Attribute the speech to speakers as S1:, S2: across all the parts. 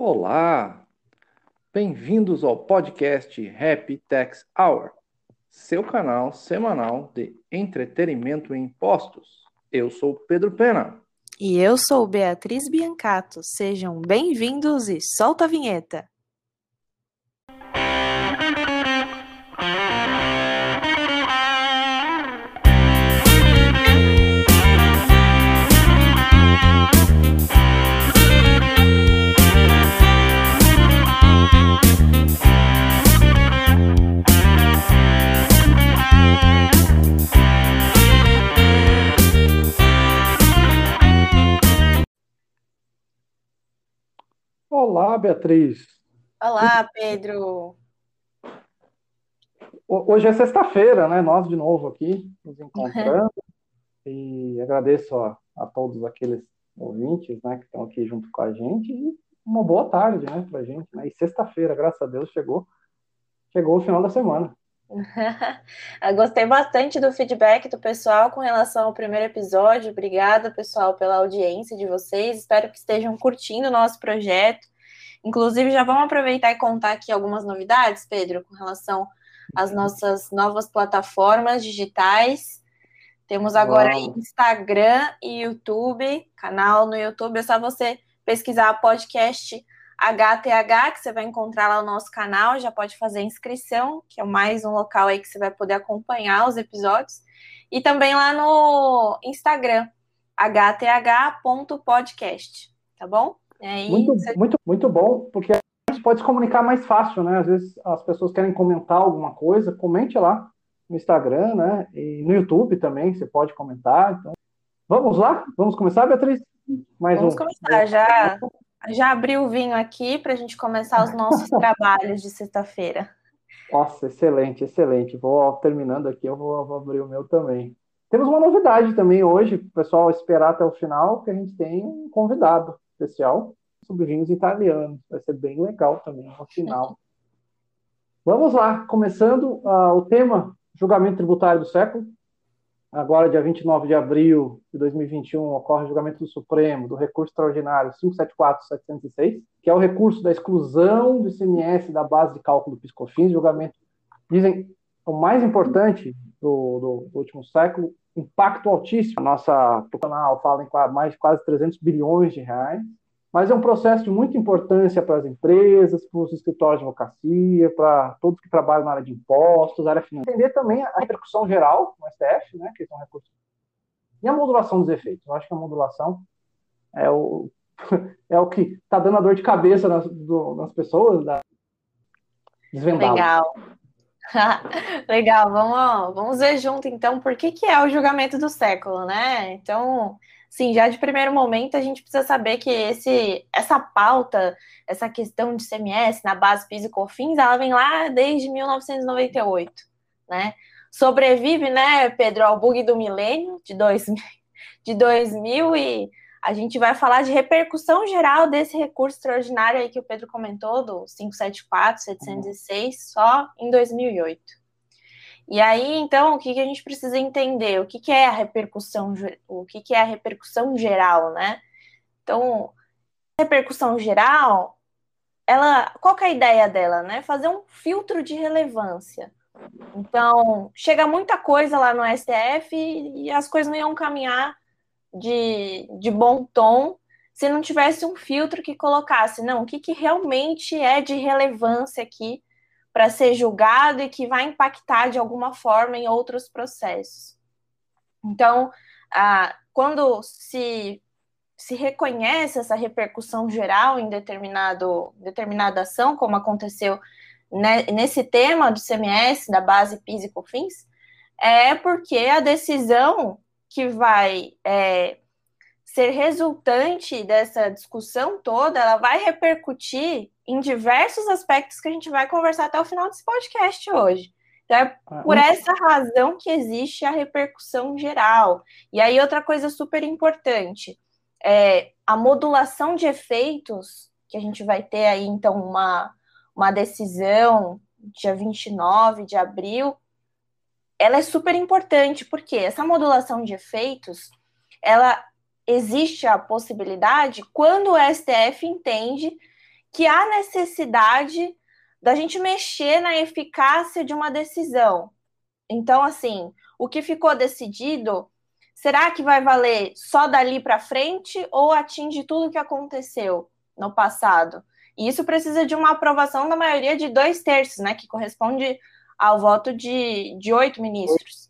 S1: Olá! Bem-vindos ao podcast Happy Tax Hour, seu canal semanal de entretenimento em impostos. Eu sou Pedro Pena.
S2: E eu sou Beatriz Biancato. Sejam bem-vindos e solta a vinheta.
S1: Olá, Beatriz.
S2: Olá, Pedro.
S1: Hoje é sexta-feira, né? Nós de novo aqui nos encontrando. e agradeço a, a, todos aqueles ouvintes, né, que estão aqui junto com a gente. E uma boa tarde, né, pra gente. Né? E sexta-feira, graças a Deus, chegou, chegou o final da semana.
S2: Gostei bastante do feedback do pessoal com relação ao primeiro episódio. Obrigada, pessoal, pela audiência de vocês. Espero que estejam curtindo o nosso projeto. Inclusive, já vamos aproveitar e contar aqui algumas novidades, Pedro, com relação às nossas novas plataformas digitais. Temos agora Uau. Instagram e YouTube, canal no YouTube. É só você pesquisar podcast HTH, que você vai encontrar lá no nosso canal, já pode fazer inscrição, que é mais um local aí que você vai poder acompanhar os episódios. E também lá no Instagram, hth.podcast, tá bom?
S1: Aí, muito, muito, muito bom, porque a gente pode se comunicar mais fácil, né? Às vezes as pessoas querem comentar alguma coisa, comente lá no Instagram, né? E no YouTube também, você pode comentar. Então, vamos lá? Vamos começar, Beatriz?
S2: Mais vamos um. começar, já já abri o vinho aqui para a gente começar os nossos trabalhos de sexta-feira.
S1: Nossa, excelente, excelente. Vou terminando aqui, eu vou, vou, abrir o meu também. Temos uma novidade também hoje, o pessoal esperar até o final, que a gente tem um convidado especial sobre vinhos italianos. Vai ser bem legal também no final. Vamos lá, começando uh, o tema julgamento tributário do século. Agora, dia 29 de abril de 2021, ocorre o julgamento do Supremo do recurso extraordinário 574-706, que é o recurso da exclusão do ICMS da base de cálculo do PiscoFins, julgamento, dizem, o mais importante do, do, do último século, impacto altíssimo. A nossa canal fala em mais de quase 300 bilhões de reais, mas é um processo de muita importância para as empresas, para os escritórios de advocacia, para todos que trabalham na área de impostos, área financeira. Entender também a repercussão geral no STF, né, que são recursos. E a modulação dos efeitos. Eu acho que a modulação é o, é o que está dando a dor de cabeça nas, do, nas pessoas, da
S2: Legal. Legal, vamos, vamos ver junto então por que, que é o julgamento do século, né? Então, sim, já de primeiro momento a gente precisa saber que esse, essa pauta, essa questão de CMS na base PIS e COFINS, ela vem lá desde 1998, né? Sobrevive, né, Pedro, ao bug do milênio de 2000, de 2000 e a gente vai falar de repercussão geral desse recurso extraordinário aí que o Pedro comentou, do 574, 706, só em 2008. E aí, então, o que, que a gente precisa entender? O que, que é a repercussão, o que, que é a repercussão geral, né? Então, repercussão geral, ela, qual que é a ideia dela, né? Fazer um filtro de relevância. Então, chega muita coisa lá no STF e as coisas não iam caminhar de, de bom tom se não tivesse um filtro que colocasse, não, o que, que realmente é de relevância aqui para ser julgado e que vai impactar de alguma forma em outros processos. Então, ah, quando se, se reconhece essa repercussão geral em determinado, determinada ação, como aconteceu né, nesse tema do CMS, da base PIS e COFINS, é porque a decisão que vai é, ser resultante dessa discussão toda, ela vai repercutir em diversos aspectos que a gente vai conversar até o final desse podcast hoje. Então, é ah, por essa razão que existe a repercussão geral. E aí, outra coisa super importante, é a modulação de efeitos, que a gente vai ter aí, então, uma, uma decisão dia 29 de abril, ela é super importante, porque essa modulação de efeitos, ela existe a possibilidade quando o STF entende que há necessidade da gente mexer na eficácia de uma decisão. Então, assim, o que ficou decidido, será que vai valer só dali para frente ou atinge tudo que aconteceu no passado? E isso precisa de uma aprovação da maioria de dois terços, né, que corresponde ao voto de, de oito ministros.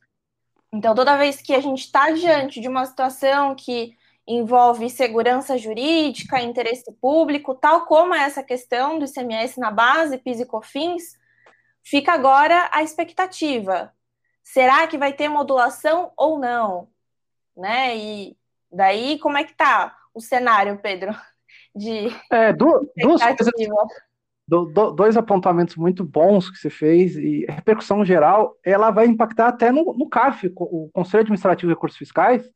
S2: Então, toda vez que a gente está diante de uma situação que envolve segurança jurídica, interesse público, tal como é essa questão do ICMS na base, PIS e COFINS, fica agora a expectativa. Será que vai ter modulação ou não? Né? E daí, como é que tá o cenário, Pedro? De
S1: é, duas, duas coisas, do, do, dois apontamentos muito bons que você fez, e a repercussão geral, ela vai impactar até no, no CAF, o Conselho Administrativo de Recursos Fiscais,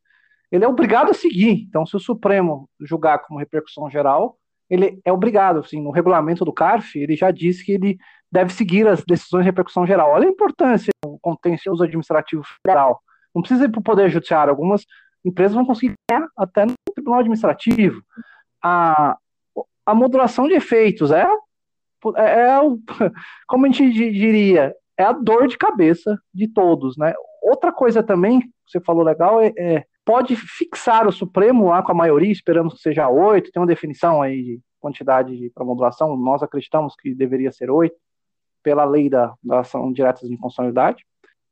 S1: ele é obrigado a seguir. Então, se o Supremo julgar como repercussão geral, ele é obrigado, assim, no regulamento do CARF, ele já diz que ele deve seguir as decisões de repercussão geral. Olha a importância do contencioso administrativo federal. Não precisa ir para o Poder Judiciário, algumas empresas vão conseguir até no Tribunal Administrativo. A, a modulação de efeitos é, é, é como a gente diria, é a dor de cabeça de todos, né? Outra coisa também, você falou legal, é, é pode fixar o Supremo lá com a maioria, esperamos que seja oito, tem uma definição aí de quantidade para modulação, nós acreditamos que deveria ser oito, pela lei da, da ação direta de inconstitucionalidade.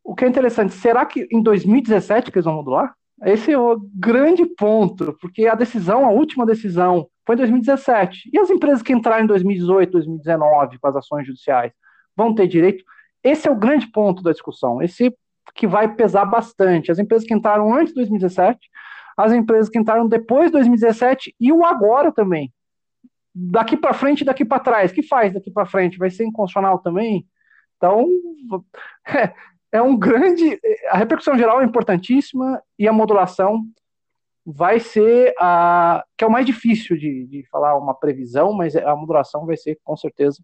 S1: O que é interessante, será que em 2017 que eles vão modular? Esse é o grande ponto, porque a decisão, a última decisão, foi em 2017. E as empresas que entraram em 2018, 2019 com as ações judiciais vão ter direito? Esse é o grande ponto da discussão. Esse que vai pesar bastante. As empresas que entraram antes de 2017, as empresas que entraram depois de 2017 e o agora também. Daqui para frente e daqui para trás. Que faz daqui para frente? Vai ser inconstitucional também? Então, é, um grande. A repercussão geral é importantíssima e a modulação vai ser a que é o mais difícil de, de falar uma previsão, mas a modulação vai ser com certeza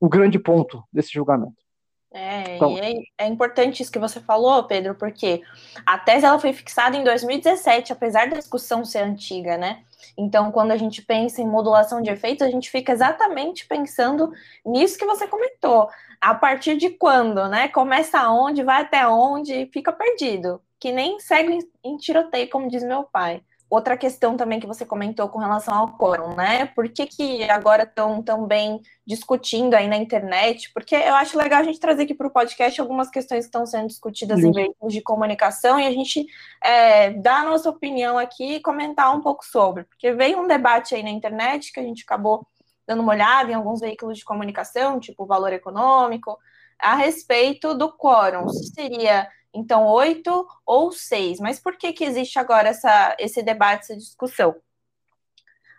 S1: o grande ponto desse julgamento.
S2: É, então, é, é, importante isso que você falou, Pedro, porque a tese ela foi fixada em 2017, apesar da discussão ser antiga, né? Então, quando a gente pensa em modulação de efeitos, a gente fica exatamente pensando nisso que você comentou. A partir de quando, né? Começa onde, vai até onde, fica perdido. Que nem segue em tiroteio, como diz meu pai outra questão também que você comentou com relação ao quórum, né? Por que, que agora estão tão bem discutindo aí na internet? Porque eu acho legal a gente trazer aqui para o podcast algumas questões que estão sendo discutidas em veículos de comunicação e a gente é, dar a nossa opinião aqui e comentar um pouco sobre. Porque veio um debate aí na internet que a gente acabou dando uma olhada em alguns veículos de comunicação, tipo Valor Econômico, a respeito do quórum. Se seria então, oito ou seis. Mas por que, que existe agora essa, esse debate, essa discussão?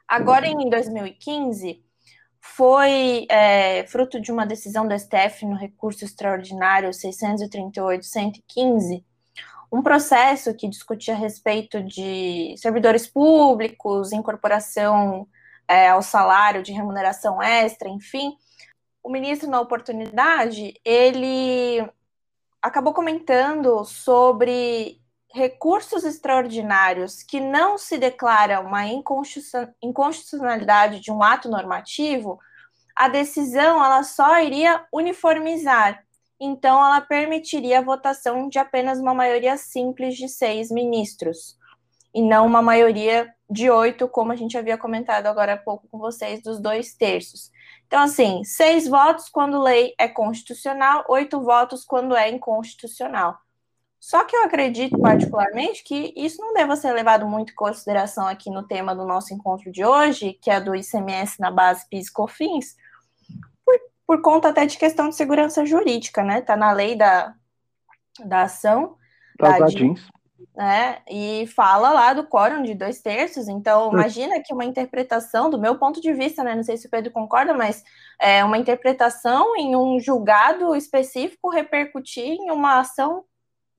S2: Agora, em 2015, foi é, fruto de uma decisão do STF no recurso extraordinário 638-115, um processo que discutia a respeito de servidores públicos, incorporação é, ao salário de remuneração extra, enfim. O ministro, na oportunidade, ele acabou comentando sobre recursos extraordinários que não se declara uma inconstitucionalidade de um ato normativo, a decisão ela só iria uniformizar. Então, ela permitiria a votação de apenas uma maioria simples de seis ministros, e não uma maioria de oito, como a gente havia comentado agora há pouco com vocês, dos dois terços. Então, assim, seis votos quando lei é constitucional, oito votos quando é inconstitucional. Só que eu acredito particularmente que isso não deva ser levado muito em consideração aqui no tema do nosso encontro de hoje, que é do ICMS na base PIS e COFINS, por, por conta até de questão de segurança jurídica, né? Está na lei da, da ação.
S1: Da, da
S2: né? E fala lá do quórum de dois terços. Então, imagina que uma interpretação, do meu ponto de vista, né? Não sei se o Pedro concorda, mas é uma interpretação em um julgado específico repercutir em uma ação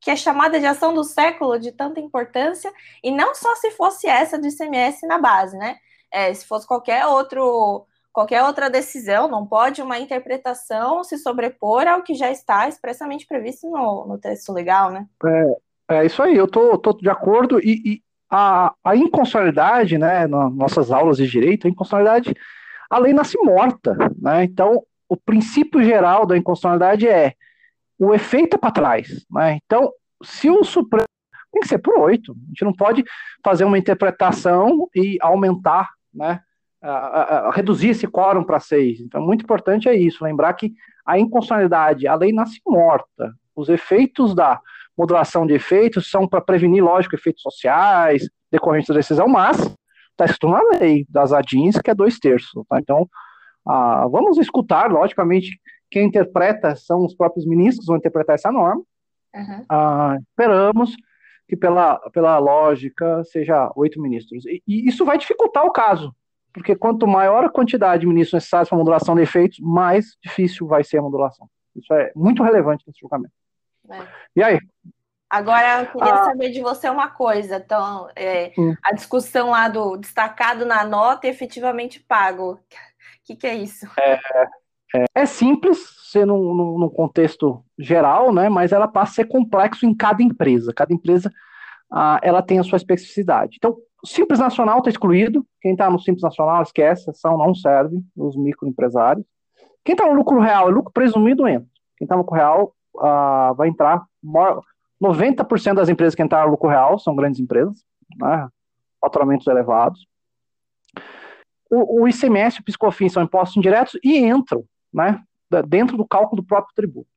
S2: que é chamada de ação do século, de tanta importância, e não só se fosse essa do ICMS na base, né? É, se fosse qualquer outro qualquer outra decisão, não pode uma interpretação se sobrepor ao que já está expressamente previsto no, no texto legal, né?
S1: É, é isso aí, eu tô, de acordo e, e a, a inconstitucionalidade, né, nas nossas aulas de direito, a inconstitucionalidade, a lei nasce morta, né? Então, o princípio geral da inconstitucionalidade é o efeito é para trás, né? Então, se o Supremo tem que ser por oito, a gente não pode fazer uma interpretação e aumentar, né? A, a, a reduzir esse quórum para seis. Então, muito importante é isso, lembrar que a inconstitucionalidade, a lei nasce morta. Os efeitos da modulação de efeitos são para prevenir, lógico, efeitos sociais, decorrentes da decisão, mas está escrito na lei das ADINs, que é dois terços. Tá? Então, ah, vamos escutar, logicamente, quem interpreta são os próprios ministros que vão interpretar essa norma. Uhum. Ah, esperamos que, pela, pela lógica, seja oito ministros. E, e, isso vai dificultar o caso, porque quanto maior a quantidade de ministros necessários para modulação de efeitos, mais difícil vai ser a modulação. Isso é muito relevante nesse julgamento. É. E aí?
S2: Agora, eu queria ah, saber de você uma coisa. Então, é, a discussão lá do destacado na nota e efetivamente pago. O que, que, é isso?
S1: É, é, é simples, ser num, num, contexto geral, né? Mas ela passa a ser complexo em cada empresa. Cada empresa ah, ela tem a sua especificidade. Então, o Simples Nacional está excluído. Quem está no Simples Nacional, esquece, ação não serve, os microempresários. Quem está no lucro real e lucro presumido entra. Quem está no lucro real ah, vai entrar. 90% das empresas que entraram no lucro real são grandes empresas, né, faturamentos elevados. O, o ICMS e o PiscoFins são impostos indiretos e entram né, dentro do cálculo do próprio tributo.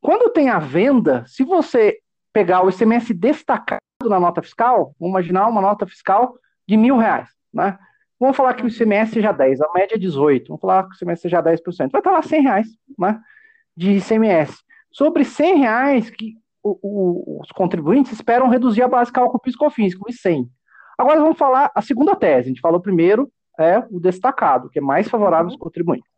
S1: Quando tem a venda, se você pegar o ICMS destacado na nota fiscal, vamos imaginar uma nota fiscal de mil reais, né? Vamos falar que o ICMS seja 10, a média é 18, vamos falar que o ICMS seja 10%, vai estar lá 100 reais, né, de ICMS. Sobre 100 reais que o, o, os contribuintes esperam reduzir a base cálculo piscofins, com 100. Agora vamos falar a segunda tese, a gente falou primeiro, é o destacado, que é mais favorável aos contribuintes.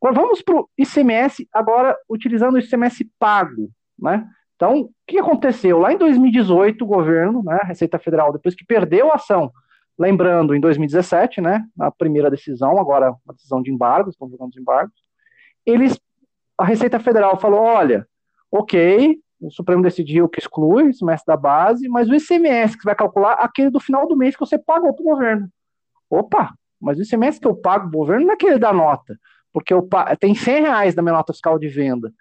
S1: Agora vamos para o ICMS, agora utilizando o ICMS pago, né? Então, o que aconteceu? Lá em 2018, o governo, né, a Receita Federal, depois que perdeu a ação, lembrando, em 2017, né, na primeira decisão, agora uma decisão de embargos, estão jogando os embargos, eles, a Receita Federal falou, olha, ok, o Supremo decidiu que exclui o semestre da base, mas o ICMS que vai calcular, aquele do final do mês que você pagou para o governo. Opa, mas o ICMS que eu pago para o governo não é aquele da nota, porque eu tem 100 reais da minha nota fiscal de venda.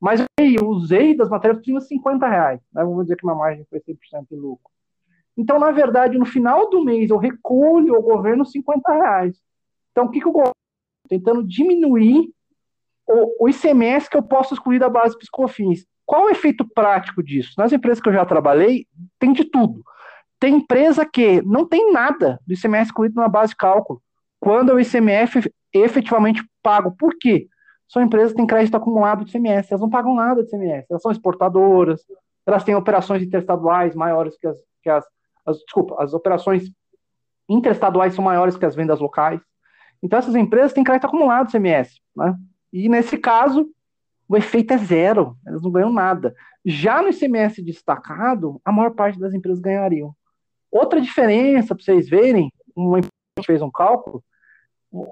S1: Mas eu usei das matérias-primas 50 reais. Né? Vamos dizer que minha margem foi 100% de lucro. Então, na verdade, no final do mês, eu recolho ao governo 50 reais. Então, o que, que o governo tentando diminuir o, o ICMS que eu posso excluir da base piscofins. Qual o efeito prático disso? Nas empresas que eu já trabalhei, tem de tudo. Tem empresa que não tem nada do ICMS excluído na base de cálculo, quando é o ICMF efetivamente pago. Por quê? São empresas que têm crédito acumulado de ICMS, elas não pagam nada de ICMS, elas são exportadoras, elas têm operações interestaduais maiores que as, que as, as desculpa, as operações interestaduais são maiores que as vendas locais. Então essas empresas têm crédito acumulado de ICMS, né? E nesse caso, o efeito é zero, elas não ganham nada. Já no ICMS destacado, a maior parte das empresas ganhariam. Outra diferença, para vocês verem, uma empresa fez um cálculo,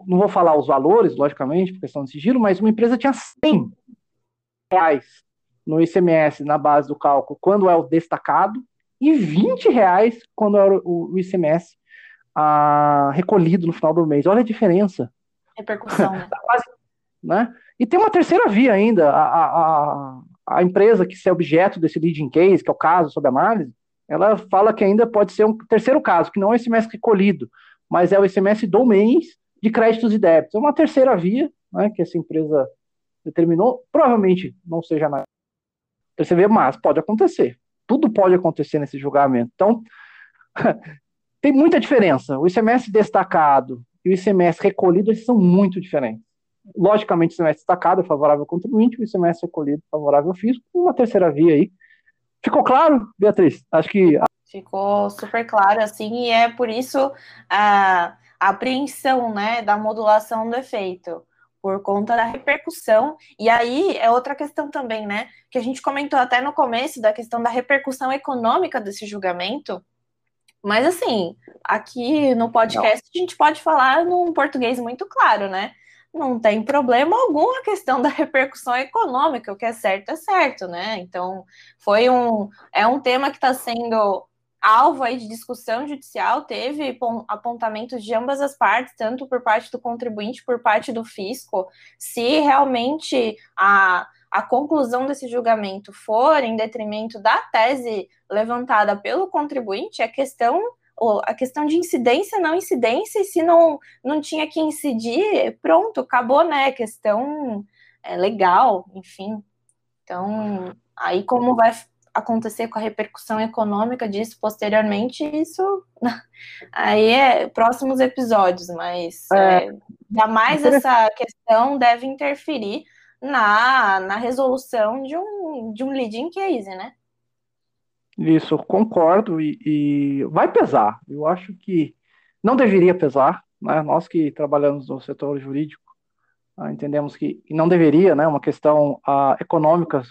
S1: não vou falar os valores, logicamente, por questão de sigilo, mas uma empresa tinha 100 reais no ICMS na base do cálculo quando é o destacado e 20 reais quando é o, ICMS ah, recolhido no final do mês. Olha a diferença.
S2: Repercussão. Né?
S1: né? E tem uma terceira via ainda. A, a, a empresa que é objeto desse leading case, que é o caso sob análise, ela fala que ainda pode ser um terceiro caso, que não é o ICMS recolhido, mas é o ICMS do de créditos e débitos. É uma terceira via né, que essa empresa determinou. Provavelmente não seja na terceira via, mas pode acontecer. Tudo pode acontecer nesse julgamento. Então, tem muita diferença. O ICMS destacado e o ICMS recolhido eles são muito diferentes. Logicamente, semestre destacado favorável ao contribuinte, o semestre recolhido é favorável ao fisco, uma terceira via aí. Ficou claro, Beatriz? Acho que.
S2: Ficou super claro, assim, e é por isso a, a apreensão né, da modulação do efeito, por conta da repercussão. E aí é outra questão também, né? Que a gente comentou até no começo da questão da repercussão econômica desse julgamento. Mas assim, aqui no podcast Não. a gente pode falar num português muito claro, né? Não tem problema algum a questão da repercussão econômica, o que é certo é certo, né? Então, foi um é um tema que está sendo alvo aí de discussão judicial, teve apontamentos de ambas as partes, tanto por parte do contribuinte, por parte do fisco, se realmente a, a conclusão desse julgamento for em detrimento da tese levantada pelo contribuinte, a questão a questão de incidência, não incidência, e se não, não tinha que incidir, pronto, acabou, né? Questão é, legal, enfim. Então, aí como vai acontecer com a repercussão econômica disso posteriormente, isso aí é próximos episódios, mas é, é, jamais essa questão deve interferir na, na resolução de um, de um leading case, né?
S1: Isso, concordo e, e vai pesar. Eu acho que não deveria pesar, né? Nós que trabalhamos no setor jurídico ah, entendemos que não deveria, né? Uma questão ah, econômica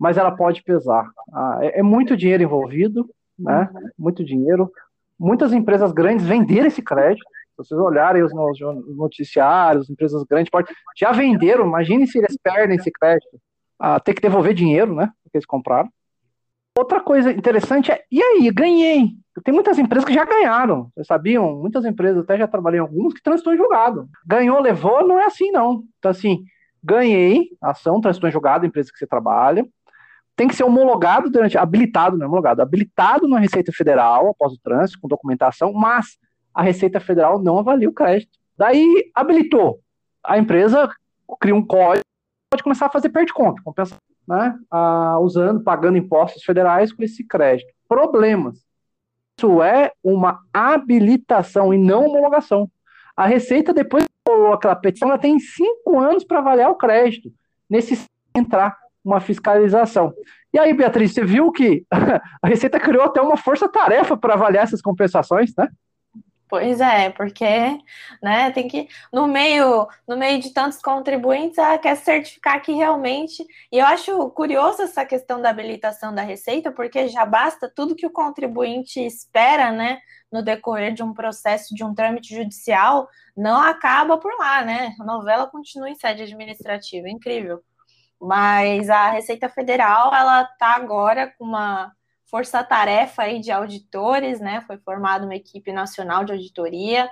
S1: mas ela pode pesar. Ah, é, é, muito dinheiro envolvido, né? Uhum. Muito dinheiro. Muitas empresas grandes venderam esse crédito. Se vocês olharem os noticiários, empresas grandes já venderam. Imagine se eles perdem esse crédito. Ah, ter que devolver dinheiro, né? Porque eles compraram. Outra coisa interessante é, e aí, ganhei. Tem muitas empresas que já ganharam, vocês sabiam? Muitas empresas, até já trabalhei em algumas, que transitou em julgado. Ganhou, levou, não é assim, não. Então, assim, ganhei, ação, transitou em julgado, empresa que você trabalha, tem que ser homologado durante, habilitado, não é homologado, habilitado na Receita Federal após o trânsito, com documentação, mas a Receita Federal não avalia o crédito. Daí habilitou. A empresa cria um código, pode começar a fazer perda de conta, compensar, né? Ah, usando, pagando impostos federais com esse crédito. Problemas. Isso é uma habilitação e não homologação. A Receita, depois que aquela petição, ela tem cinco anos para avaliar o crédito. Nesse entrar uma fiscalização. E aí, Beatriz, você viu que a Receita criou até uma força-tarefa para avaliar essas compensações, né?
S2: Pois é, porque né, tem que, no meio, no meio de tantos contribuintes, ela quer certificar que realmente. E eu acho curioso essa questão da habilitação da Receita, porque já basta tudo que o contribuinte espera, né? No decorrer de um processo, de um trâmite judicial, não acaba por lá, né? A novela continua em sede administrativa. Incrível. Mas a Receita Federal, ela está agora com uma força-tarefa aí de auditores, né? Foi formada uma equipe nacional de auditoria,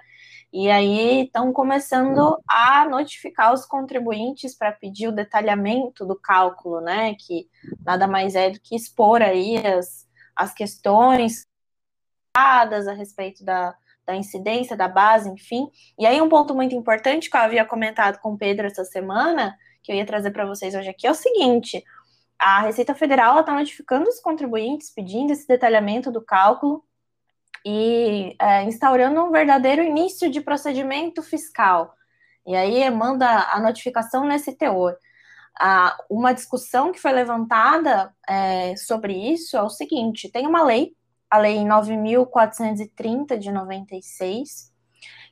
S2: e aí estão começando a notificar os contribuintes para pedir o detalhamento do cálculo, né? Que nada mais é do que expor aí as, as questões a respeito da, da incidência, da base, enfim. E aí um ponto muito importante que eu havia comentado com o Pedro essa semana que eu ia trazer para vocês hoje aqui é o seguinte: a Receita Federal está notificando os contribuintes, pedindo esse detalhamento do cálculo e é, instaurando um verdadeiro início de procedimento fiscal. E aí manda a notificação nesse teor. Ah, uma discussão que foi levantada é, sobre isso é o seguinte: tem uma lei, a Lei 9.430 de 96,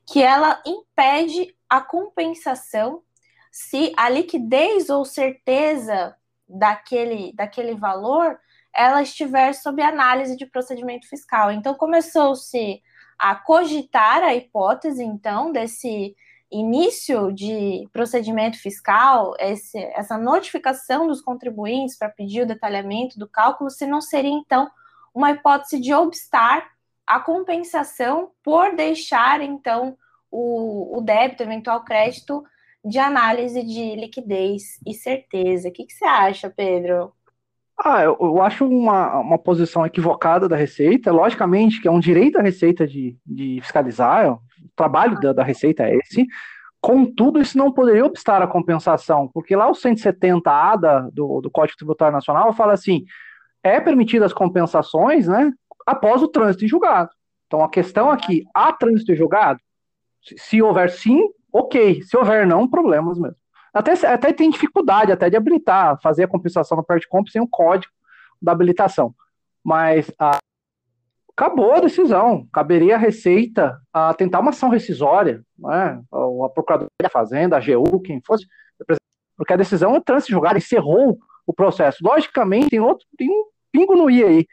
S2: que ela impede a compensação se a liquidez ou certeza daquele, daquele valor ela estiver sob análise de procedimento fiscal. Então começou-se a cogitar a hipótese então desse início de procedimento fiscal, esse, essa notificação dos contribuintes para pedir o detalhamento do cálculo, se não seria então uma hipótese de obstar a compensação por deixar então o, o débito, eventual crédito de análise de liquidez e certeza. O que, que você acha, Pedro?
S1: Ah, eu, eu, acho uma, uma posição equivocada da Receita. Logicamente que é um direito da Receita de, de fiscalizar, o trabalho da, da Receita é esse. Contudo, isso não poderia obstar a compensação, porque lá o 170A da, do, do Código Tributário Nacional fala assim: é permitidas compensações né, após o trânsito em julgado. Então a questão aqui, há trânsito em julgado? Se, se houver sim, ok. Se houver não, problemas mesmo. Até, até tem dificuldade até de habilitar, fazer a compensação no parte comp sem o código da habilitação. Mas a, acabou a decisão. Caberia a Receita a tentar uma ação rescisória, né? a Procuradoria da Fazenda, a AGU, quem fosse, porque a decisão é trânsito julgada, encerrou o processo. Logicamente, tem outro, tem um pingo no i aí.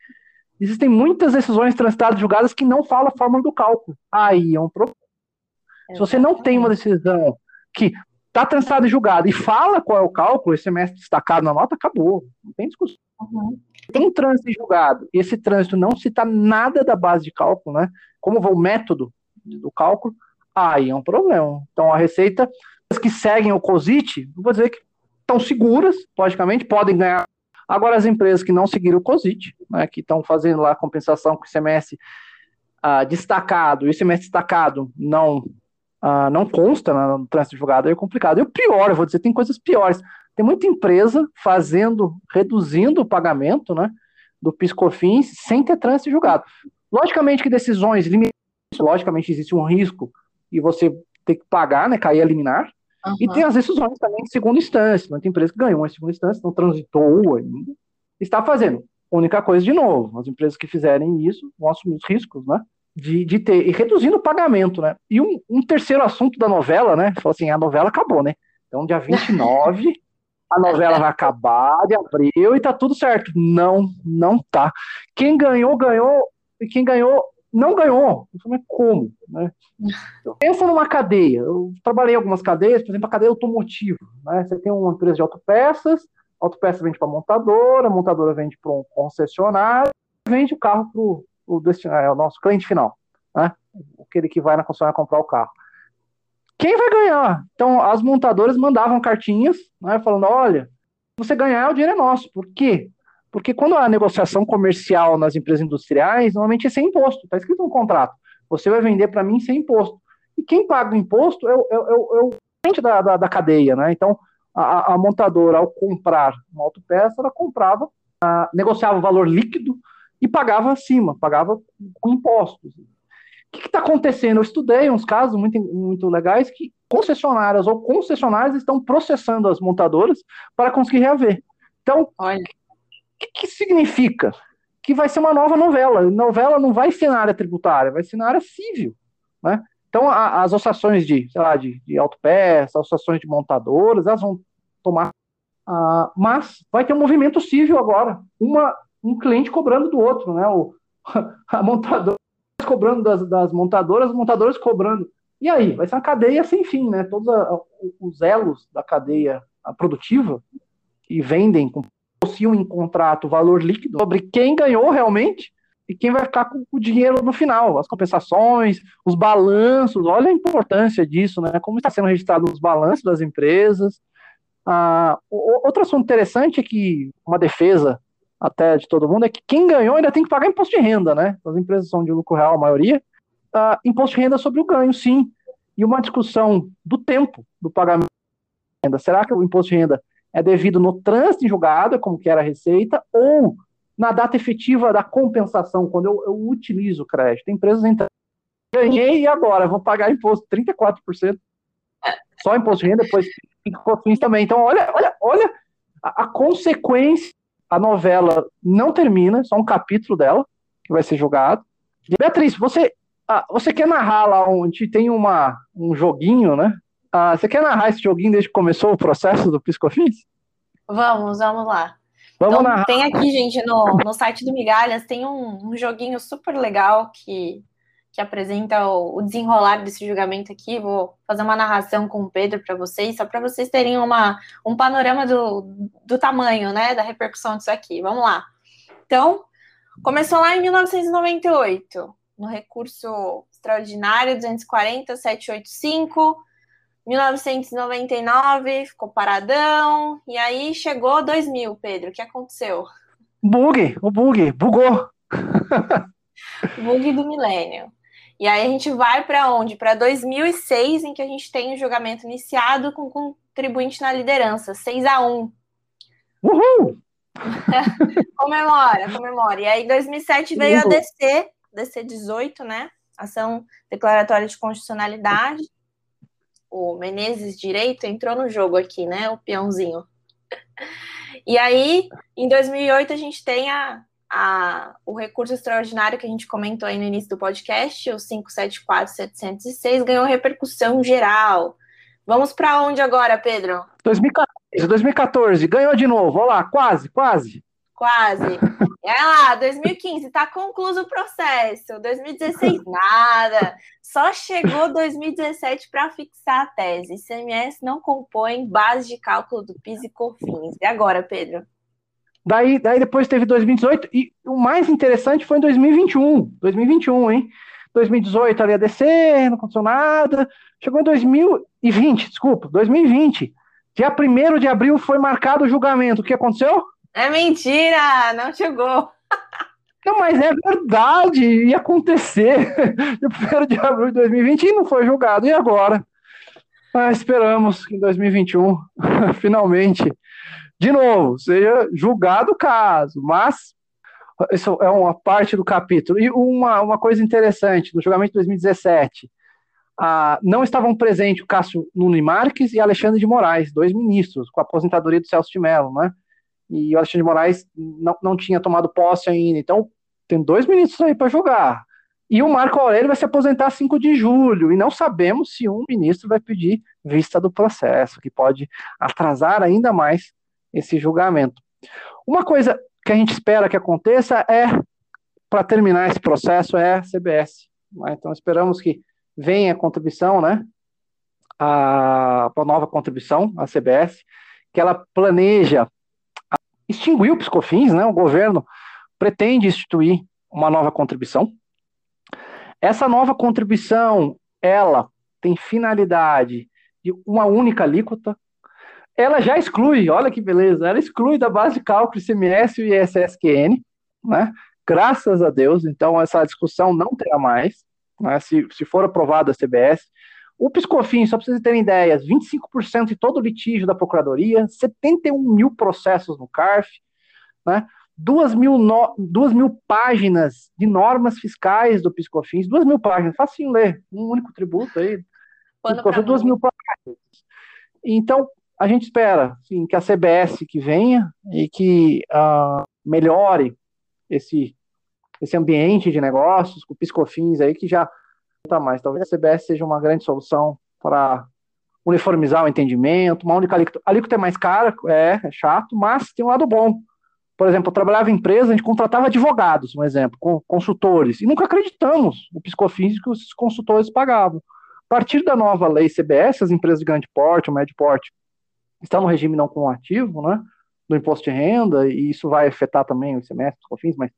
S1: Existem muitas decisões transitadas julgadas que não falam a fórmula do cálculo. Aí é um problema. Se você não tem uma decisão que está transitado em julgado e fala qual é o cálculo, esse semestre destacado na nota, acabou. Não tem discussão. Uhum. Tem um trânsito julgado e esse trânsito não cita nada da base de cálculo, né? Como vai o método do cálculo, aí é um problema. Então a receita, as que seguem o COSIT, vou dizer que estão seguras, logicamente, podem ganhar. Agora as empresas que não seguiram o COSIT, né, que estão fazendo lá a compensação com o semestre uh, destacado, e o semestre destacado não uh, não consta né, no trânsito de julgado, é complicado. E o pior, eu vou dizer, tem coisas piores. Tem muita empresa fazendo, reduzindo o pagamento né, do PiscoFins sem ter trânsito de julgado. Logicamente que decisões limitam, logicamente existe um risco e você tem que pagar, né, cair a liminar, Uhum. E tem as decisões também em segunda instância. Tem empresa que ganhou em segunda instância, não transitou ainda, está fazendo. Única coisa, de novo, as empresas que fizerem isso vão assumir os riscos, né? De, de ter, e reduzindo o pagamento, né? E um, um terceiro assunto da novela, né? Falou assim, a novela acabou, né? Então, dia 29, a novela vai acabar de abril e tá tudo certo. Não, não tá. Quem ganhou, ganhou, e quem ganhou, não ganhou. Eu falei, como? Né? Pensa numa cadeia. Eu trabalhei em algumas cadeias, por exemplo, a cadeia automotiva. Né? Você tem uma empresa de autopeças, a autopeça vende para a montadora, a montadora vende para um concessionário, vende o carro para o destinatário, é o nosso cliente final, né? Aquele que vai na concessionária comprar o carro. Quem vai ganhar? Então, as montadoras mandavam cartinhas, né, falando: olha, você ganhar, o dinheiro é nosso. Por quê? Porque quando há negociação comercial nas empresas industriais, normalmente é sem imposto, está escrito no contrato. Você vai vender para mim sem imposto. E quem paga o imposto é o, é, é o, é o cliente da, da, da, cadeia, né? Então, a, a, montadora, ao comprar uma autopeça, ela comprava, a, negociava o valor líquido e pagava acima, pagava com impostos. O que está acontecendo? Eu estudei uns casos muito, muito legais que concessionárias ou concessionárias estão processando as montadoras para conseguir reaver. Então, o que, que significa? Que vai ser uma nova novela. Novela não vai ser na área tributária, vai ser na área civil. Né? Então, a, as associações de, sei lá, de, de autopeça, associações de montadoras, elas vão tomar. Uh, mas vai ter um movimento civil agora. Uma um cliente cobrando do outro, né? O, a montadora cobrando das, das montadoras, as montadoras cobrando. E aí, vai ser uma cadeia sem fim, né? Todos a, os elos da cadeia produtiva que vendem, negociam em contrato valor líquido sobre quem ganhou realmente e quem vai ficar com o dinheiro no final, as compensações, os balanços, olha a importância disso, né? Como está sendo registrado os balanços das empresas. Ah, outro assunto interessante é que uma defesa até de todo mundo, é que quem ganhou ainda tem que pagar imposto de renda, né? As empresas são de lucro real, a maioria. Uh, imposto de renda sobre o ganho, sim. E uma discussão do tempo do pagamento de renda. Será que o imposto de renda é devido no trânsito em julgado, como que era a receita, ou na data efetiva da compensação, quando eu, eu utilizo o crédito? Empresas entrando, ganhei e agora vou pagar imposto 34%, só imposto de renda, depois imposto também. Então, olha, olha, olha a, a consequência a novela não termina, só um capítulo dela que vai ser jogado. Beatriz, você, ah, você quer narrar lá onde tem uma, um joguinho, né? Ah, você quer narrar esse joguinho desde que começou o processo do Piscofins?
S2: Vamos, vamos lá. Vamos então, narrar. Tem aqui, gente, no, no site do Migalhas, tem um, um joguinho super legal que que apresenta o, desenrolar desse julgamento aqui. Vou fazer uma narração com o Pedro para vocês, só para vocês terem uma, um panorama do, do tamanho, né, da repercussão disso aqui. Vamos lá. Então, começou lá em 1998, no recurso extraordinário 240-785. 1999 ficou paradão, e aí chegou 2000, Pedro. O que aconteceu?
S1: Bug, o bug, bugou.
S2: bug do milênio. E aí a gente vai para onde? Para 2006, em que a gente tem o julgamento iniciado com contribuinte na liderança, 6 a 1
S1: Uhul!
S2: comemora, comemora. E aí, em 2007 veio Uhul. a DC, DC 18, né? Ação declaratória de constitucionalidade. O Menezes Direito entrou no jogo aqui, né? O peãozinho. E aí, em 2008, a gente tem a, a, o recurso extraordinário que a gente comentou aí no início do podcast, o 574-706, ganhou repercussão geral. Vamos para onde agora, Pedro?
S1: 2014, 2014, ganhou de novo, olha lá, quase, quase.
S2: quase. É lá, 2015, tá concluído o processo. 2016, nada. Só chegou 2017 para fixar a tese. ICMS não compõe base de cálculo do PIS e COFINS. E agora, Pedro?
S1: Daí, daí depois teve 2018 e o mais interessante foi em 2021. 2021, hein? 2018 ali a descer, não aconteceu nada. Chegou em 2020, desculpa, 2020. Dia 1 de abril foi marcado o julgamento. O que aconteceu?
S2: É mentira, não chegou.
S1: Não, mas é verdade, ia acontecer. Dia 1 de abril de 2020 e não foi julgado. E agora? Ah, esperamos que em 2021, finalmente, de novo, seja julgado o caso. Mas isso é uma parte do capítulo. E uma, uma coisa interessante, no julgamento de 2017, ah, não estavam presentes o Cássio Nunes Marques e Alexandre de Moraes, dois ministros, com a aposentadoria do Celso de Mello, né? E o Alexandre de Moraes não, não tinha tomado posse ainda. Então, tem dois ministros aí para julgar. E o Marco Aurélio vai se aposentar 5 de julho, e não sabemos se um ministro vai pedir vista do processo, que pode atrasar ainda mais esse julgamento. Uma coisa que a gente espera que aconteça é, para terminar esse processo, é a CBS. Né? Então esperamos que venha a contribuição, né? A, a nova contribuição, a CBS, que ela planeja extinguir o Piscofins, né? O governo pretende instituir uma nova contribuição. Essa nova contribuição, ela tem finalidade de uma única alíquota, ela já exclui, olha que beleza, ela exclui da base de cálculo ICMS e ISSQN, né? Graças a Deus, então essa discussão não terá mais, né? se, se for aprovada a CBS. O Piscofim, só para vocês terem ideias, 25% de todo o litígio da Procuradoria, 71 mil processos no CARF, né? Duas mil, no, duas mil páginas de normas fiscais do Piscofins, duas mil páginas, facinho ler, um único tributo aí. Piscofins, duas mil páginas. Então, a gente espera sim, que a CBS que venha e que uh, melhore esse, esse ambiente de negócios, com piscofins aí, que já está mais. Talvez a CBS seja uma grande solução para uniformizar o entendimento, uma única alíquota. A alíquota é mais cara, é, é chato, mas tem um lado bom. Por exemplo, eu trabalhava em empresa, a gente contratava advogados, um exemplo, consultores, e nunca acreditamos no piscofins que os consultores pagavam. A partir da nova lei CBS, as empresas de grande porte, médio porte, está no regime não cumulativo, né, do imposto de renda, e isso vai afetar também o semestre, os COFINS, mas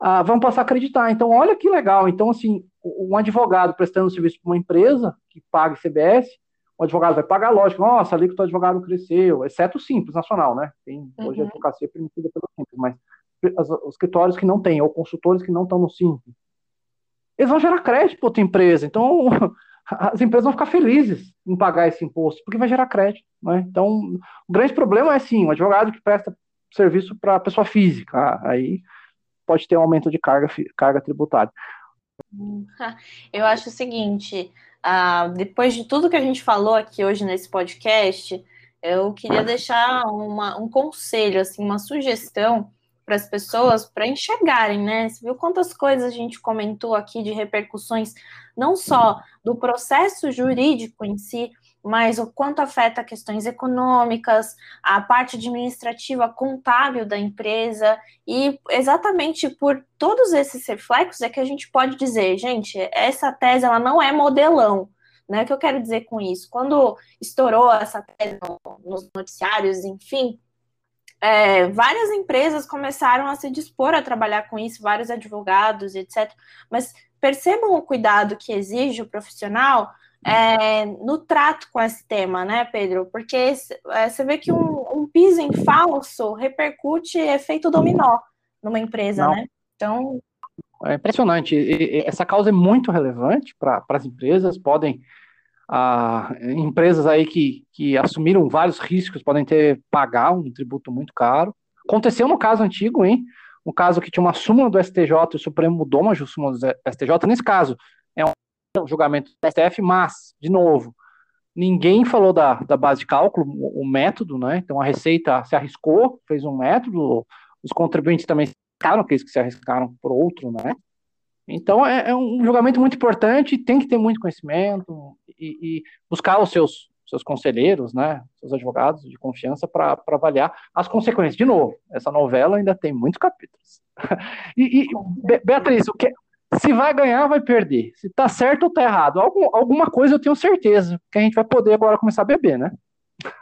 S1: ah, vamos passar a acreditar. Então, olha que legal. Então, assim, um advogado prestando serviço para uma empresa que paga CBS, o advogado vai pagar, lógico, nossa, ali que o advogado cresceu, exceto o Simples Nacional, né? Tem, hoje uhum. a advocacia é permitida pelo Simples, mas os escritórios que não têm, ou consultores que não estão no Simples, eles vão gerar crédito para outra empresa. Então, as empresas vão ficar felizes em pagar esse imposto, porque vai gerar crédito. Né? Então, o grande problema é sim, um advogado que presta serviço para pessoa física, aí pode ter um aumento de carga, carga tributária.
S2: Eu acho o seguinte, uh, depois de tudo que a gente falou aqui hoje nesse podcast, eu queria deixar uma, um conselho, assim, uma sugestão para as pessoas para enxergarem, né? Você viu quantas coisas a gente comentou aqui de repercussões, não só do processo jurídico em si, mas o quanto afeta questões econômicas, a parte administrativa, contábil da empresa, e exatamente por todos esses reflexos é que a gente pode dizer, gente, essa tese ela não é modelão. Né? O que eu quero dizer com isso? Quando estourou essa tese nos noticiários, enfim, é, várias empresas começaram a se dispor a trabalhar com isso, vários advogados, etc. Mas percebam o cuidado que exige o profissional é, no trato com esse tema, né, Pedro? Porque é, você vê que um, um piso em falso repercute efeito dominó numa empresa, Não. né? Então.
S1: É impressionante. Essa causa é muito relevante para as empresas, podem ah, empresas aí que, que assumiram vários riscos podem ter pagar um tributo muito caro. Aconteceu no caso antigo, hein? Um caso que tinha uma súmula do STJ o Supremo mudou uma súmula do STJ. Nesse caso, é um julgamento do STF, mas, de novo, ninguém falou da, da base de cálculo, o, o método, né? Então a Receita se arriscou, fez um método, os contribuintes também se arriscaram, aqueles que se arriscaram por outro, né? Então é, é, um julgamento muito importante, tem que ter muito conhecimento e, e buscar os seus seus conselheiros, né, seus advogados de confiança para avaliar as consequências. De novo, essa novela ainda tem muitos capítulos. e, e Beatriz, o que, se vai ganhar, vai perder. Se tá certo ou tá errado. Algum, alguma coisa eu tenho certeza que a gente vai poder agora começar a beber, né?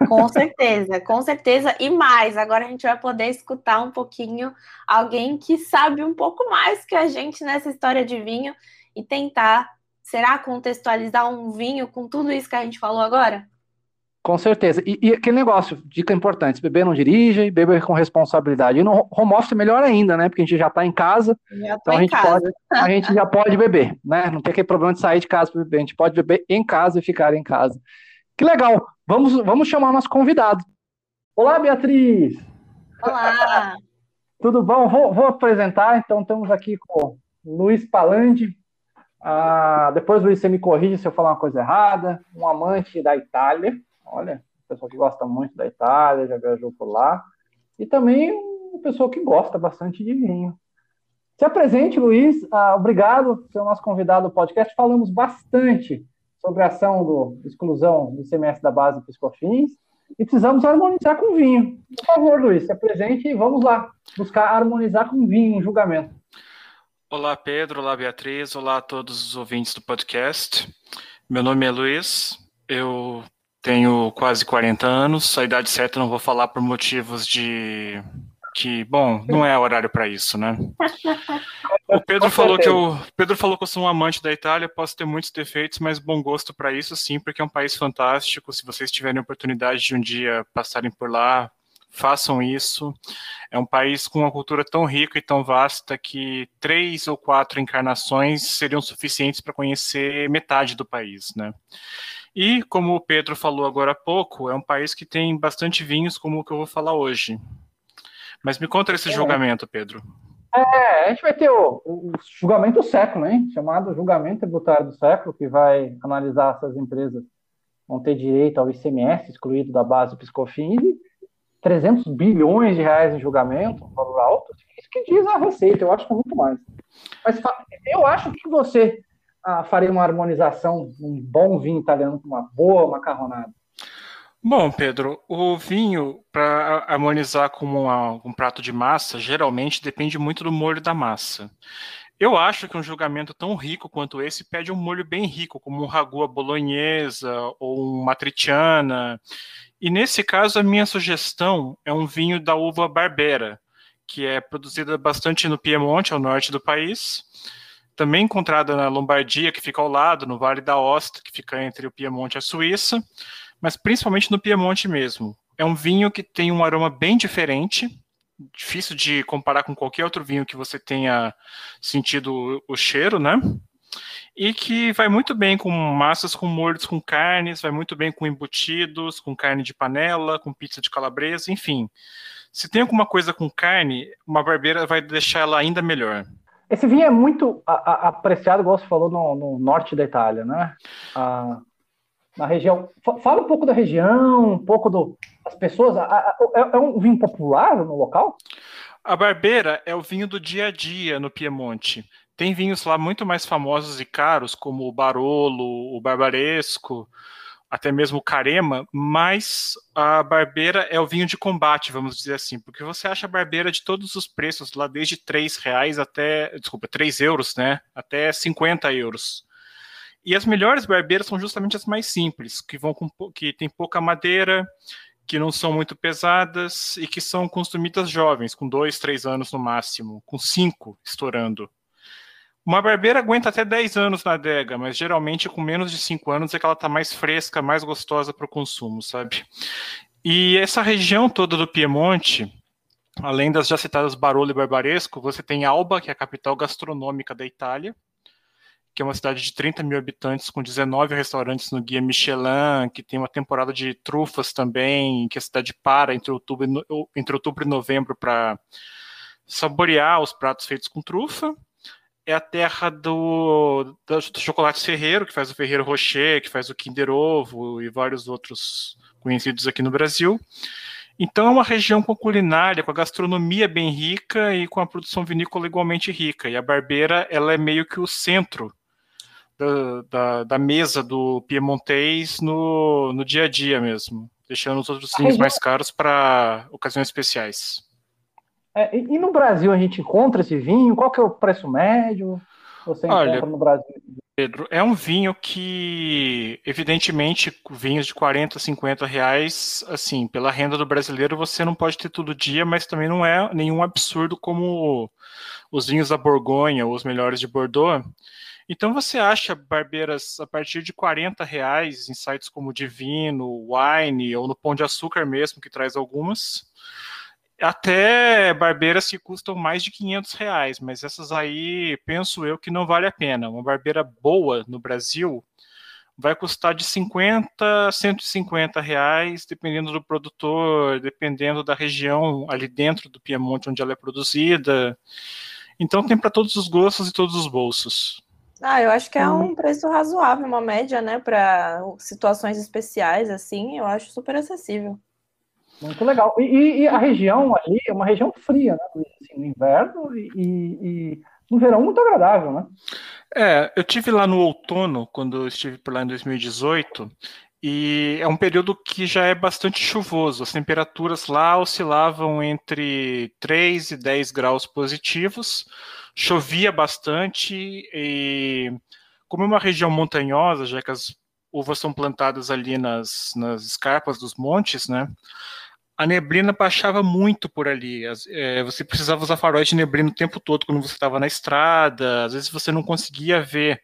S2: Com certeza, com certeza. E mais, agora a gente vai poder escutar um pouquinho alguém que sabe um pouco mais que a gente nessa história de vinho e tentar, será contextualizar um vinho com tudo isso que a gente falou agora?
S1: Com certeza. E, e, aquele negócio, dica importante: beber não dirige, beber com responsabilidade. E no home office melhor ainda, né? Porque a gente já está em casa, então a gente, pode, a gente já pode beber, né? Não tem aquele problema de sair de casa para beber. A gente pode beber em casa e ficar em casa. Que legal. Vamos, vamos chamar nosso convidado. Olá, Beatriz.
S2: Olá.
S1: Tudo bom? Vou, vou apresentar. Então, estamos aqui com Luiz Palandi. Ah, depois, Luiz, você me corrige se eu falar uma coisa errada. Um amante da Itália Olha, pessoa que gosta muito da Itália, já viajou por lá. E também uma pessoa que gosta bastante de vinho. Se apresente, Luiz. Ah, obrigado por ser o nosso convidado do podcast. Falamos bastante sobre a ação do exclusão do ICMS da base Piscofins e precisamos harmonizar com vinho. Por favor, Luiz, se apresente e vamos lá buscar harmonizar com vinho em julgamento.
S3: Olá, Pedro. Olá, Beatriz. Olá a todos os ouvintes do podcast. Meu nome é Luiz. Eu tenho quase 40 anos, a idade certa não vou falar por motivos de que, bom, não é horário para isso, né? O Pedro falou que eu, Pedro falou que eu sou um amante da Itália, posso ter muitos defeitos, mas bom gosto para isso sim, porque é um país fantástico. Se vocês tiverem a oportunidade de um dia passarem por lá, façam isso. É um país com uma cultura tão rica e tão vasta que três ou quatro encarnações seriam suficientes para conhecer metade do país, né? E, como o Pedro falou agora há pouco, é um país que tem bastante vinhos, como o que eu vou falar hoje. Mas me conta esse é. julgamento, Pedro.
S1: É, a gente vai ter o, o, julgamento do século, hein? Chamado julgamento tributário do século, que vai analisar se as empresas vão ter direito ao ICMS excluído da base Piscofins 300 bilhões de reais em julgamento, um valor alto. Isso que diz a Receita, eu acho que é muito mais. Mas eu acho que você ah, faria uma harmonização, um bom vinho italiano com uma boa macarronada?
S3: Bom, Pedro, o vinho, para harmonizar com uma, um prato de massa, geralmente depende muito do molho da massa. Eu acho que um julgamento tão rico quanto esse pede um molho bem rico, como um ragu à bolonhesa ou uma tritiana. E nesse caso, a minha sugestão é um vinho da uva Barbera, que é produzida bastante no Piemonte, ao norte do país também encontrada na Lombardia, que fica ao lado, no Vale da Osta, que fica entre o Piemonte e a Suíça, mas principalmente no Piemonte mesmo. É um vinho que tem um aroma bem diferente, difícil de comparar com qualquer outro vinho que você tenha sentido o cheiro, né? E que vai muito bem com massas com molhos com carnes, vai muito bem com embutidos, com carne de panela, com pizza de calabresa, enfim. Se tem alguma coisa com carne, uma barbeira vai deixar ela ainda melhor.
S1: Esse vinho é muito apreciado, igual você falou, no, no norte da Itália, né? A, na região. Fala um pouco da região, um pouco do, das pessoas. É, é, um vinho popular no local?
S3: A Barbeira é o vinho do dia a dia no Piemonte. Tem vinhos lá muito mais famosos e caros, como o Barolo, o Barbaresco, até mesmo Carema, mas a Barbeira é o vinho de combate, vamos dizer assim, porque você acha a Barbeira de todos os preços, lá desde três reais até, desculpa, 3 euros, né, até 50 euros. E as melhores barbeiras são justamente as mais simples, que vão com, que tem pouca madeira, que não são muito pesadas e que são consumidas jovens, com dois, três anos no máximo, com cinco estourando. Uma barbeira aguenta até 10 anos na adega, mas geralmente com menos de 5 anos é que ela está mais fresca, mais gostosa para o consumo, sabe? E essa região toda do Piemonte, além das já citadas Barolo e Barbaresco, você tem Alba, que é a capital gastronômica da Itália, que é uma cidade de 30 mil habitantes, com 19 restaurantes no Guia Michelin, que tem uma temporada de trufas também, que a cidade para entre outubro, entre outubro e novembro para saborear os pratos feitos com trufa é a terra do, do, chocolate Ferreiro, que faz o Ferreiro Rocher, que faz o Kinder Ovo e vários outros conhecidos aqui no Brasil. Então é uma região com culinária, com a gastronomia bem rica e com a produção vinícola igualmente rica. E a Barbeira ela é meio que o centro da, da, da mesa do piemontês no, no dia a dia mesmo, deixando os outros vinhos mais caros para ocasiões especiais.
S1: É, e no Brasil a gente encontra esse vinho? Qual que é o preço médio? Você
S3: Olha, no Brasil? Pedro, é um vinho que, evidentemente, vinhos de 40, 50 reais, assim, pela renda do brasileiro, você não pode ter todo dia, mas também não é nenhum absurdo como os vinhos da Borgonha ou os melhores de Bordeaux. Então você acha barbeiras a partir de 40 reais em sites como Divino, Wine ou no Pão de Açúcar mesmo, que traz algumas até barbeiras que custam mais de 500 reais, mas essas aí penso eu que não vale a pena. Uma barbeira boa no Brasil vai custar de 50 a 150 reais, dependendo do produtor, dependendo da região ali dentro do Piemonte onde ela é produzida. Então tem para todos os gostos e todos os bolsos.
S2: Ah, eu acho que é um preço razoável, uma média, né, para situações especiais assim, eu acho super acessível.
S1: Muito legal. E, e, a região ali é uma região fria, né? Assim, no inverno e, e, no verão muito agradável, né?
S3: É, eu tive lá no outono, quando eu estive por lá em 2018, e é um período que já é bastante chuvoso. As temperaturas lá oscilavam entre 3 e 10 graus positivos. Chovia bastante e como é uma região montanhosa, já que as uvas são plantadas ali nas, nas escarpas dos montes, né? a neblina baixava muito por ali. É, você precisava usar faróis de neblina o tempo todo quando você estava na estrada. Às vezes você não conseguia ver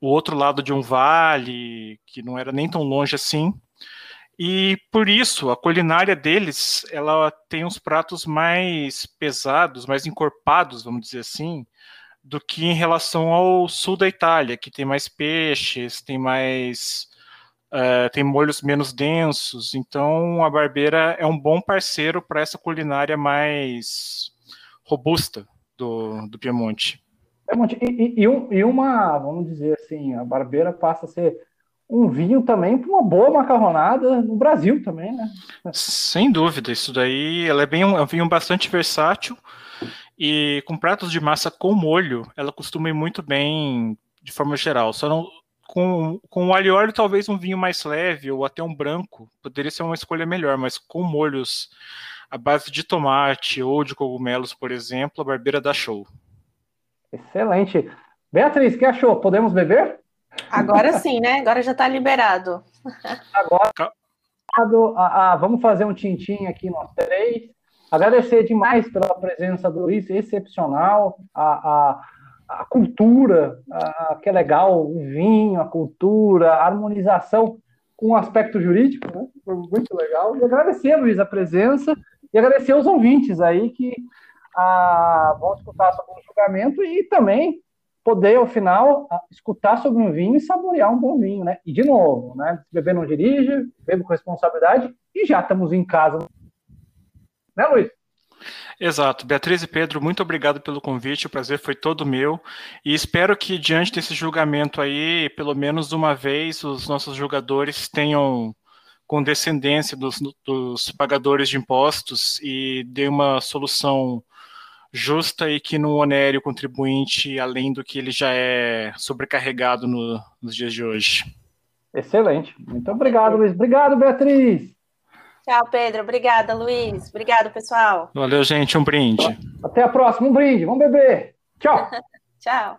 S3: o outro lado de um vale, que não era nem tão longe assim. E por isso, a culinária deles, ela tem uns pratos mais pesados, mais encorpados, vamos dizer assim, do que em relação ao sul da Itália, que tem mais peixes, tem mais Uh, tem molhos menos densos, então a barbeira é um bom parceiro para essa culinária mais robusta do, do Piemonte.
S1: E, e, e, uma, vamos dizer assim, a barbeira passa a ser um vinho também para uma boa macarronada no Brasil também, né?
S3: Sem dúvida, isso daí ela é bem um, é um vinho bastante versátil e com pratos de massa com molho, ela costuma ir muito bem de forma geral. Só não, com, com alho e óleo, talvez um vinho mais leve ou até um branco poderia ser uma escolha melhor, mas com molhos à base de tomate ou de cogumelos, por exemplo, a barbeira dá show.
S1: Excelente. Beatriz, que achou? Podemos beber?
S2: Agora sim, né? Agora já está liberado.
S1: Agora, ah, ah, vamos fazer um tintim aqui nós três. Agradecer demais pela presença do Luiz, excepcional. A, a a cultura, a, que é legal, o vinho, a cultura, a harmonização com o aspecto jurídico, né? Foi muito legal. E agradecer, Luiz, a presença e agradecer aos ouvintes aí que a, vão escutar sobre o julgamento e também poder, ao final, escutar sobre um vinho e saborear um bom vinho, né? E, de novo, né? Beber não dirige, bebe com responsabilidade e já estamos em casa. Né, Luiz?
S3: Exato. Beatriz e Pedro, muito obrigado pelo convite, o prazer foi todo meu. E espero que, diante desse julgamento aí, pelo menos uma vez, os nossos julgadores tenham condescendência dos, dos pagadores de impostos e dê uma solução justa e que não onere o contribuinte além do que ele já é sobrecarregado no, nos dias de hoje.
S1: Excelente. Muito obrigado, Luiz. Obrigado, Beatriz.
S2: Tchau, Pedro. Obrigada, Luiz. Obrigado, pessoal.
S3: Valeu, gente. Um brinde.
S1: Até a próxima. Um brinde. Vamos beber. Tchau.
S2: Tchau.